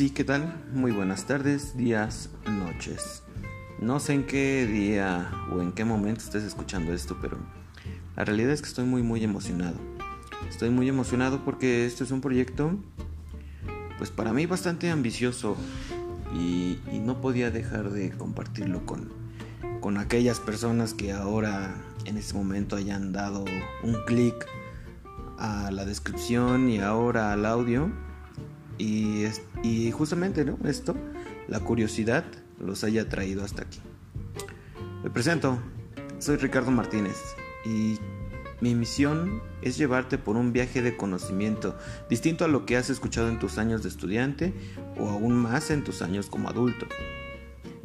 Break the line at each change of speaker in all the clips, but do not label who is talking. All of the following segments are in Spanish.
Sí, ¿qué tal? Muy buenas tardes, días, noches. No sé en qué día o en qué momento estés escuchando esto, pero la realidad es que estoy muy muy emocionado. Estoy muy emocionado porque este es un proyecto, pues para mí bastante ambicioso y, no podía dejar de compartirlo con, con aquellas personas que ahora en este momento hayan dado un clic a la descripción y ahora al audio y, justamente ¿no? esto, la curiosidad, los haya traído hasta aquí. Me presento, soy Ricardo Martínez y mi misión es llevarte por un viaje de conocimiento distinto a lo que has escuchado en tus años de estudiante o aún más en tus años como adulto.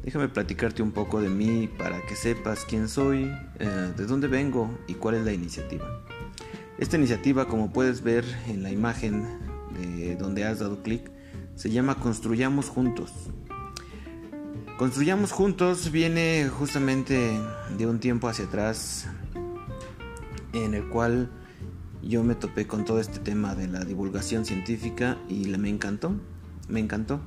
Déjame platicarte un poco de mí para que sepas quién soy, eh, de dónde vengo y cuál es la iniciativa. Esta iniciativa, como puedes ver en la imagen de donde has dado clic, se llama Construyamos Juntos. Construyamos Juntos viene justamente de un tiempo hacia atrás en el cual yo me topé con todo este tema de la divulgación científica y me encantó, me encantó.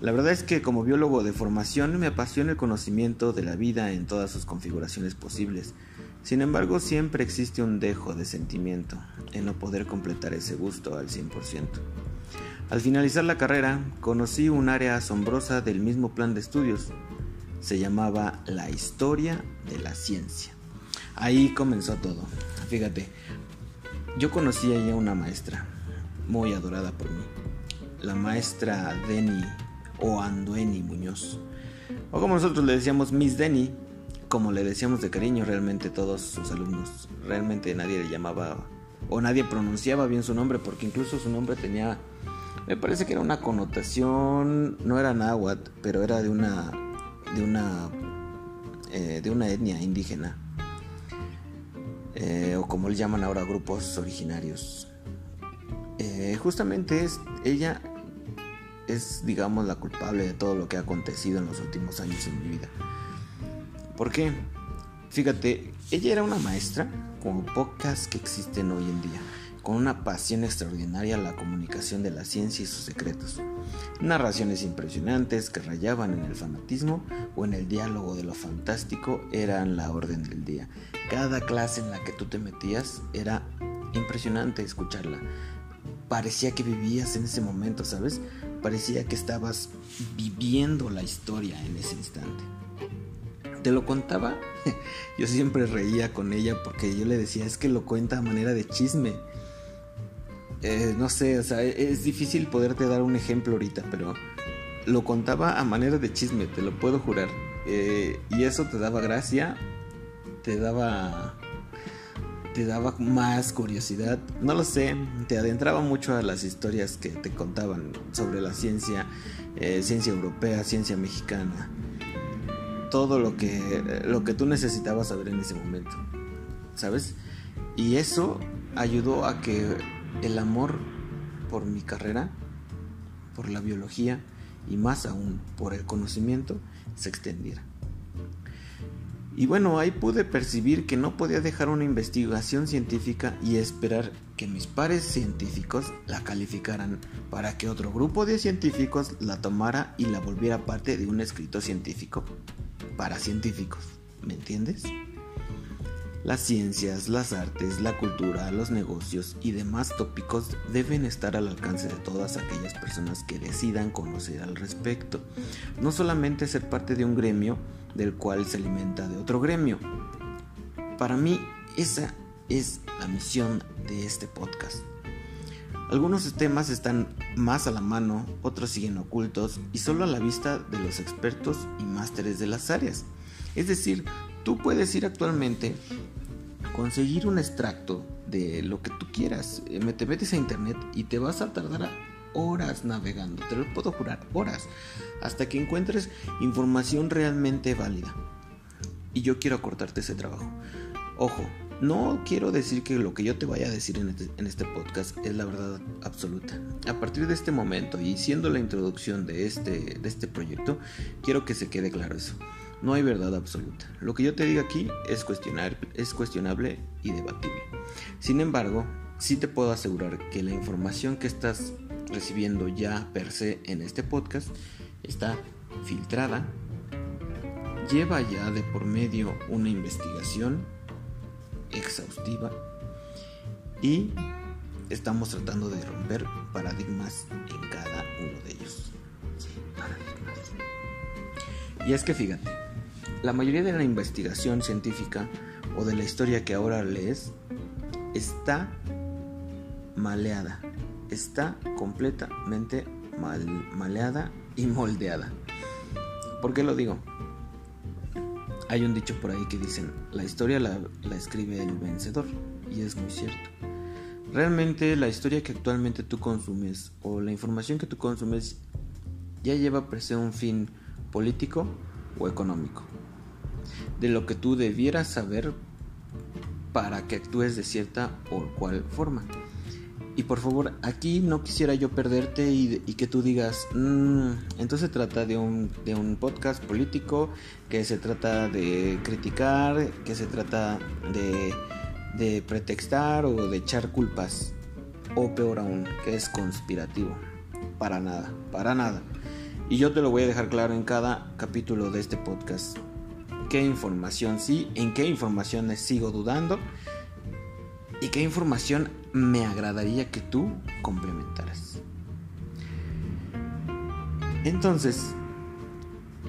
La verdad es que como biólogo de formación me apasiona el conocimiento de la vida en todas sus configuraciones posibles. Sin embargo, siempre existe un dejo de sentimiento en no poder completar ese gusto al 100%. Al finalizar la carrera, conocí un área asombrosa del mismo plan de estudios. Se llamaba la historia de la ciencia. Ahí comenzó todo. Fíjate, yo conocí a una maestra, muy adorada por mí, la maestra Denny o Andueni Muñoz, o como nosotros le decíamos Miss Denny, como le decíamos de cariño realmente todos sus alumnos. Realmente nadie le llamaba o nadie pronunciaba bien su nombre porque incluso su nombre tenía, me parece que era una connotación, no era náhuatl, pero era de una, de una, eh, de una etnia indígena. Eh, o como le llaman ahora grupos originarios. Eh, justamente es ella es digamos la culpable de todo lo que ha acontecido en los últimos años en mi vida. ¿Por qué? Fíjate, ella era una maestra como pocas que existen hoy en día, con una pasión extraordinaria a la comunicación de la ciencia y sus secretos. Narraciones impresionantes que rayaban en el fanatismo o en el diálogo de lo fantástico eran la orden del día. Cada clase en la que tú te metías era impresionante escucharla. Parecía que vivías en ese momento, ¿sabes? Parecía que estabas viviendo la historia en ese instante te lo contaba, yo siempre reía con ella porque yo le decía, es que lo cuenta a manera de chisme. Eh, no sé, o sea, es difícil poderte dar un ejemplo ahorita, pero lo contaba a manera de chisme, te lo puedo jurar. Eh, y eso te daba gracia, te daba te daba más curiosidad, no lo sé, te adentraba mucho a las historias que te contaban sobre la ciencia, eh, ciencia europea, ciencia mexicana todo lo que, lo que tú necesitabas saber en ese momento, ¿sabes? Y eso ayudó a que el amor por mi carrera, por la biología y más aún por el conocimiento se extendiera. Y bueno, ahí pude percibir que no podía dejar una investigación científica y esperar que mis pares científicos la calificaran para que otro grupo de científicos la tomara y la volviera parte de un escrito científico para científicos, ¿me entiendes? Las ciencias, las artes, la cultura, los negocios y demás tópicos deben estar al alcance de todas aquellas personas que decidan conocer al respecto. No solamente ser parte de un gremio del cual se alimenta de otro gremio. Para mí esa es la misión de este podcast. Algunos temas están más a la mano, otros siguen ocultos y solo a la vista de los expertos y másteres de las áreas. Es decir, tú puedes ir actualmente conseguir un extracto de lo que tú quieras. Eh, te metes a internet y te vas a tardar horas navegando, te lo puedo jurar, horas, hasta que encuentres información realmente válida. Y yo quiero acortarte ese trabajo. Ojo, no quiero decir que lo que yo te vaya a decir en este, en este, podcast es la verdad absoluta. A partir de este momento y siendo la introducción de este, de este proyecto, quiero que se quede claro eso. No hay verdad absoluta. Lo que yo te diga aquí es, cuestionar, es cuestionable y debatible. Sin embargo, sí te puedo asegurar que la información que estás recibiendo ya per se en este podcast está filtrada, lleva ya de por medio una investigación exhaustiva y estamos tratando de romper paradigmas en cada uno de ellos. Y es que fíjate, la mayoría de la investigación científica o de la historia que ahora lees está maleada, está completamente mal, maleada y moldeada. ¿Por qué lo digo? Hay un dicho por ahí que dicen, la historia la, la escribe el vencedor, y es muy cierto. Realmente la historia que actualmente tú consumes o la información que tú consumes ya lleva se un fin político o económico. De lo que tú debieras saber para que actúes de cierta o cual forma. Y por favor, aquí no quisiera yo perderte y, que tú digas, mm, entonces se trata de un, de un podcast político, que se trata de criticar, que se trata de, de pretextar o de echar culpas, o peor aún, que es conspirativo. Para nada, para nada. Y yo te lo voy a dejar claro en cada capítulo de este podcast. ¿Qué información sí? ¿En qué informaciones sigo dudando? ¿Y qué información me agradaría que tú complementaras? Entonces,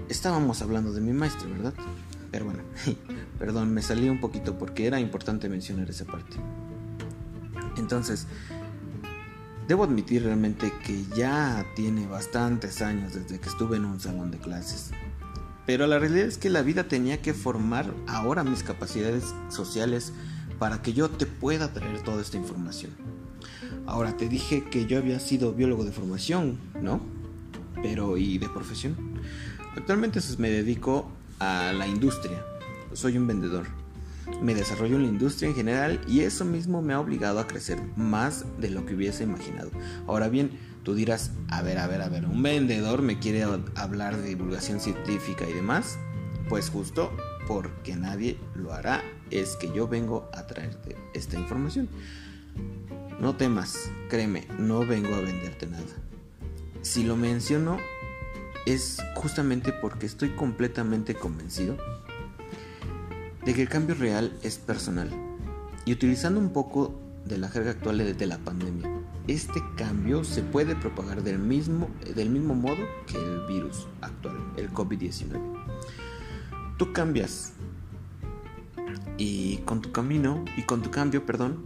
estábamos hablando de mi maestro, ¿verdad? Pero bueno, perdón, me salí un poquito porque era importante mencionar esa parte. Entonces, debo admitir realmente que ya tiene bastantes años desde que estuve en un salón de clases. Pero la realidad es que la vida tenía que formar ahora mis capacidades sociales para que yo te pueda traer toda esta información. Ahora te dije que yo había sido biólogo de formación, ¿no? Pero ¿y de profesión? Actualmente me dedico a la industria. Soy un vendedor. Me desarrollo en la industria en general y eso mismo me ha obligado a crecer más de lo que hubiese imaginado. Ahora bien, tú dirás, a ver, a ver, a ver, un vendedor me quiere hablar de divulgación científica y demás. Pues justo porque nadie lo hará, es que yo vengo a traerte esta información. No temas, créeme, no vengo a venderte nada. Si lo menciono es justamente porque estoy completamente convencido de que el cambio real es personal. Y utilizando un poco de la jerga actual de la pandemia, este cambio se puede propagar del mismo, del mismo modo que el virus actual, el COVID-19 tú cambias. Y con tu camino, y con tu cambio, perdón,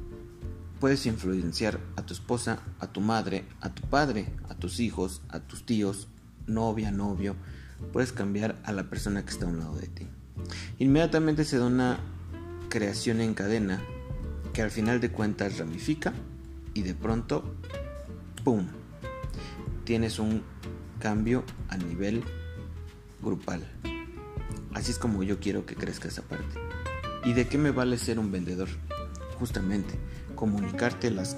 puedes influenciar a tu esposa, a tu madre, a tu padre, a tus hijos, a tus tíos, novia, novio. Puedes cambiar a la persona que está a un lado de ti. Inmediatamente se da una creación en cadena que al final de cuentas ramifica y de pronto, ¡pum! Tienes un cambio a nivel grupal. Así es como yo quiero que crezca esa parte. ¿Y de qué me vale ser un vendedor? Justamente, comunicarte las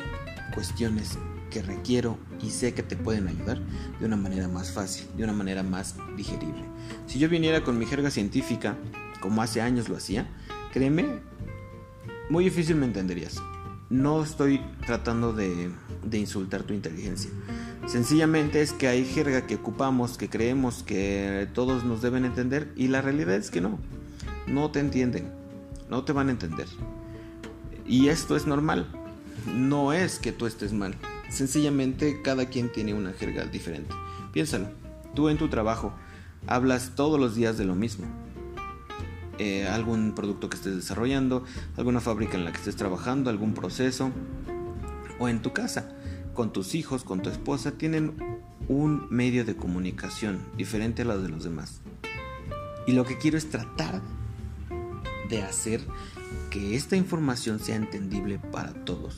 cuestiones que requiero y sé que te pueden ayudar de una manera más fácil, de una manera más digerible. Si yo viniera con mi jerga científica, como hace años lo hacía, créeme, muy difícil me entenderías. No estoy tratando de, de insultar tu inteligencia. Sencillamente es que hay jerga que ocupamos, que creemos que todos nos deben entender y la realidad es que no. No te entienden, no te van a entender. Y esto es normal. No es que tú estés mal. Sencillamente cada quien tiene una jerga diferente. Piénsalo. Tú en tu trabajo hablas todos los días de lo mismo. Eh, algún producto que estés desarrollando, alguna fábrica en la que estés trabajando, algún proceso. O en tu casa con tus hijos, con tu esposa, tienen un medio de comunicación diferente a los de los demás. Y lo que quiero es tratar de hacer que esta información sea entendible para todos.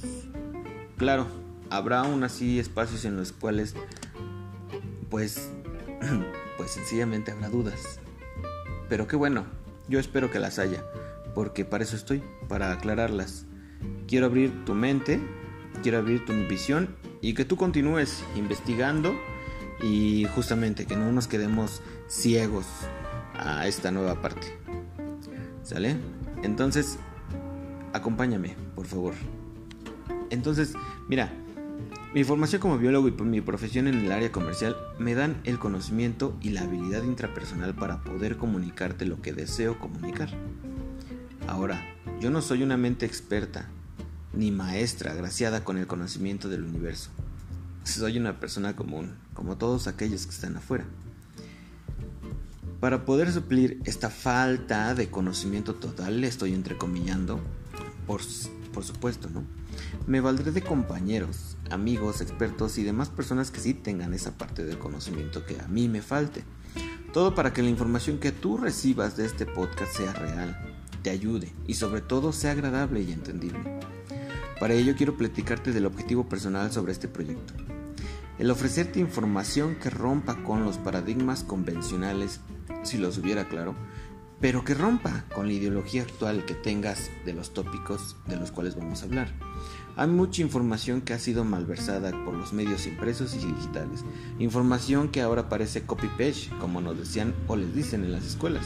Claro, habrá aún así espacios en los cuales pues pues sencillamente habrá dudas. Pero qué bueno, yo espero que las haya, porque para eso estoy, para aclararlas. Quiero abrir tu mente, quiero abrir tu visión y que tú continúes investigando y justamente que no nos quedemos ciegos a esta nueva parte. ¿Sale? Entonces, acompáñame, por favor. Entonces, mira, Mi formación como biólogo y mi profesión en el área comercial me dan el conocimiento y la habilidad intrapersonal para poder comunicarte lo que deseo comunicar. Ahora, yo no soy una mente experta ni maestra agraciada con el conocimiento del universo. Soy una persona común, como todos aquellos que están afuera. Para poder suplir esta falta de conocimiento total, estoy entrecomillando, por, por supuesto, ¿no? Me valdré de compañeros, amigos, expertos y demás personas que sí tengan esa parte del conocimiento que a mí me falte. Todo para que la información que tú recibas de este podcast sea real, te ayude y sobre todo sea agradable y entendible. Para ello quiero platicarte del objetivo personal sobre este proyecto. El ofrecerte información que rompa con los paradigmas convencionales, si los hubiera claro, pero que rompa con la ideología actual que tengas de los tópicos de los cuales vamos a hablar. Hay mucha información que ha sido malversada por los medios impresos y digitales, información que ahora parece copy-paste, como nos decían o les dicen en las escuelas.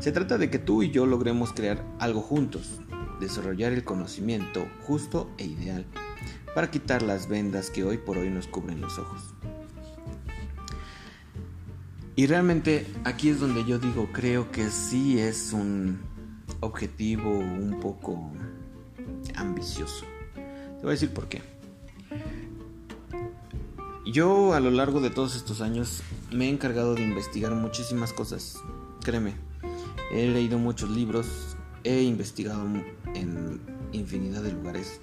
Se trata de que tú y yo logremos crear algo juntos, desarrollar el conocimiento justo e ideal, para quitar las vendas que hoy por hoy nos cubren los ojos. Y realmente aquí es donde yo digo, creo que sí es un objetivo un poco ambicioso. Te voy a decir por qué. Yo a lo largo de todos estos años me he encargado de investigar muchísimas cosas. Créeme, he leído muchos libros, he investigado en infinidad de lugares.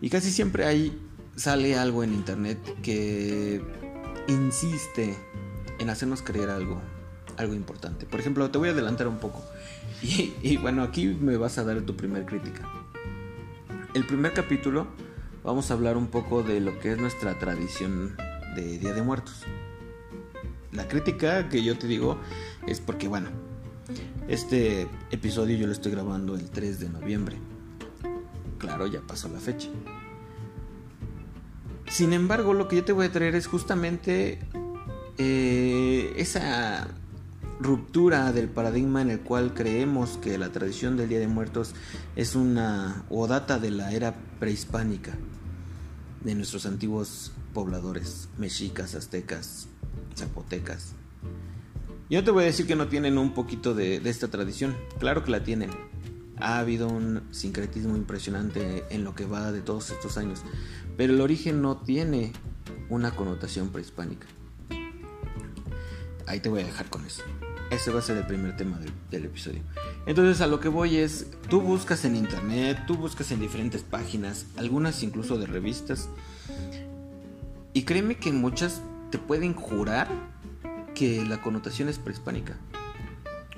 Y casi siempre ahí sale algo en internet que insiste en hacernos creer algo, algo importante. Por ejemplo, te voy a adelantar un poco. Y, bueno, aquí me vas a dar tu primer crítica. El primer capítulo vamos a hablar un poco de lo que es nuestra tradición de Día de Muertos. La crítica que yo te digo es porque, bueno, este episodio yo lo estoy grabando el 3 de noviembre. Claro, ya pasó la fecha. Sin embargo, lo que yo te voy a traer es justamente eh, esa ruptura del paradigma en el cual creemos que la tradición del Día de Muertos es una o data de la era prehispánica de nuestros antiguos pobladores, mexicas, aztecas, zapotecas. Yo te voy a decir que no tienen un poquito de, de esta tradición, claro que la tienen. Ha habido un sincretismo impresionante en lo que va de todos estos años, pero el origen no tiene una connotación prehispánica. Ahí te voy a dejar con eso. Ese va a ser el primer tema del, episodio. Entonces a lo que voy es, tú buscas en internet, tú buscas en diferentes páginas, algunas incluso de revistas, y créeme que muchas te pueden jurar que la connotación es prehispánica.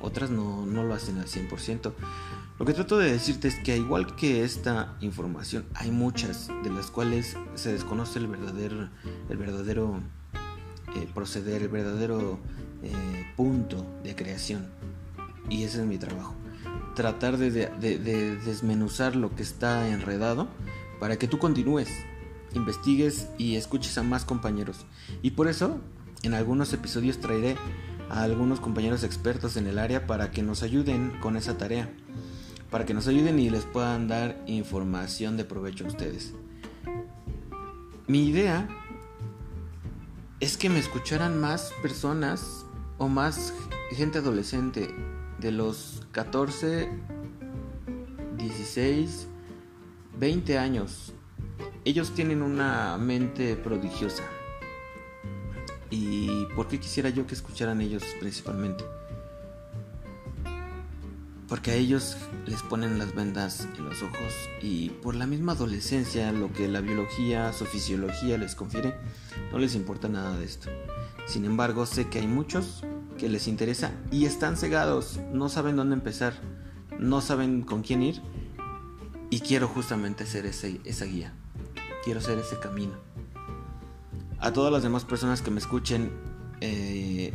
Otras no, no lo hacen al 100%. Lo que trato de decirte es que igual que esta información, hay muchas de las cuales se desconoce el verdadero, el verdadero eh, proceder, el verdadero eh, punto de creación. Y ese es mi trabajo. Tratar de, desmenuzar lo que está enredado para que tú continúes, investigues y escuches a más compañeros. Y por eso, en algunos episodios traeré a algunos compañeros expertos en el área para que nos ayuden con esa tarea. Para que nos ayuden y les puedan dar información de provecho a ustedes. Mi idea es que me escucharan más personas o más gente adolescente de los 14, 16, 20 años. Ellos tienen una mente prodigiosa. ¿Y por qué quisiera yo que escucharan ellos principalmente? Porque a ellos les ponen las vendas en los ojos y por la misma adolescencia, lo que la biología, su fisiología les confiere, no les importa nada de esto. Sin embargo, sé que hay muchos que les interesa y están cegados, no saben dónde empezar, no saben con quién ir y quiero justamente ser esa guía, quiero ser ese camino. A todas las demás personas que me escuchen eh,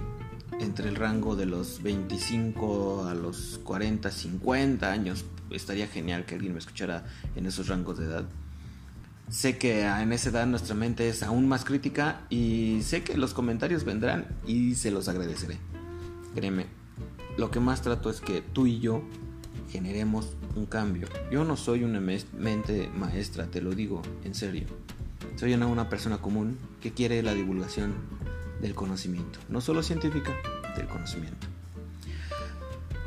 entre el rango de los 25 a los 40, 50 años, estaría genial que alguien me escuchara en esos rangos de edad Sé que en esa edad nuestra mente es aún más crítica y sé que los comentarios vendrán y se los agradeceré. Créeme, lo que más trato es que tú y yo generemos un cambio. Yo no soy una mente maestra, te lo digo en serio. Soy una, una persona común que quiere la divulgación del conocimiento, no solo científica, del conocimiento.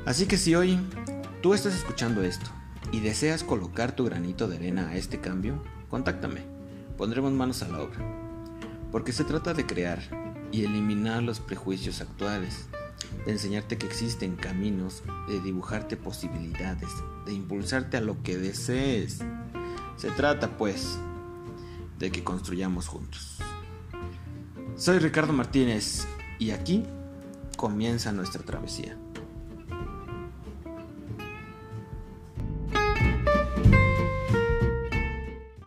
Así que si hoy tú estás escuchando esto y deseas colocar tu granito de arena a este cambio, contáctame. Pondremos manos a la obra. Porque se trata de crear y eliminar los prejuicios actuales, de enseñarte que existen caminos, de dibujarte posibilidades, de impulsarte a lo que desees. Se trata, pues, de que construyamos juntos. Soy Ricardo Martínez y aquí comienza nuestra travesía.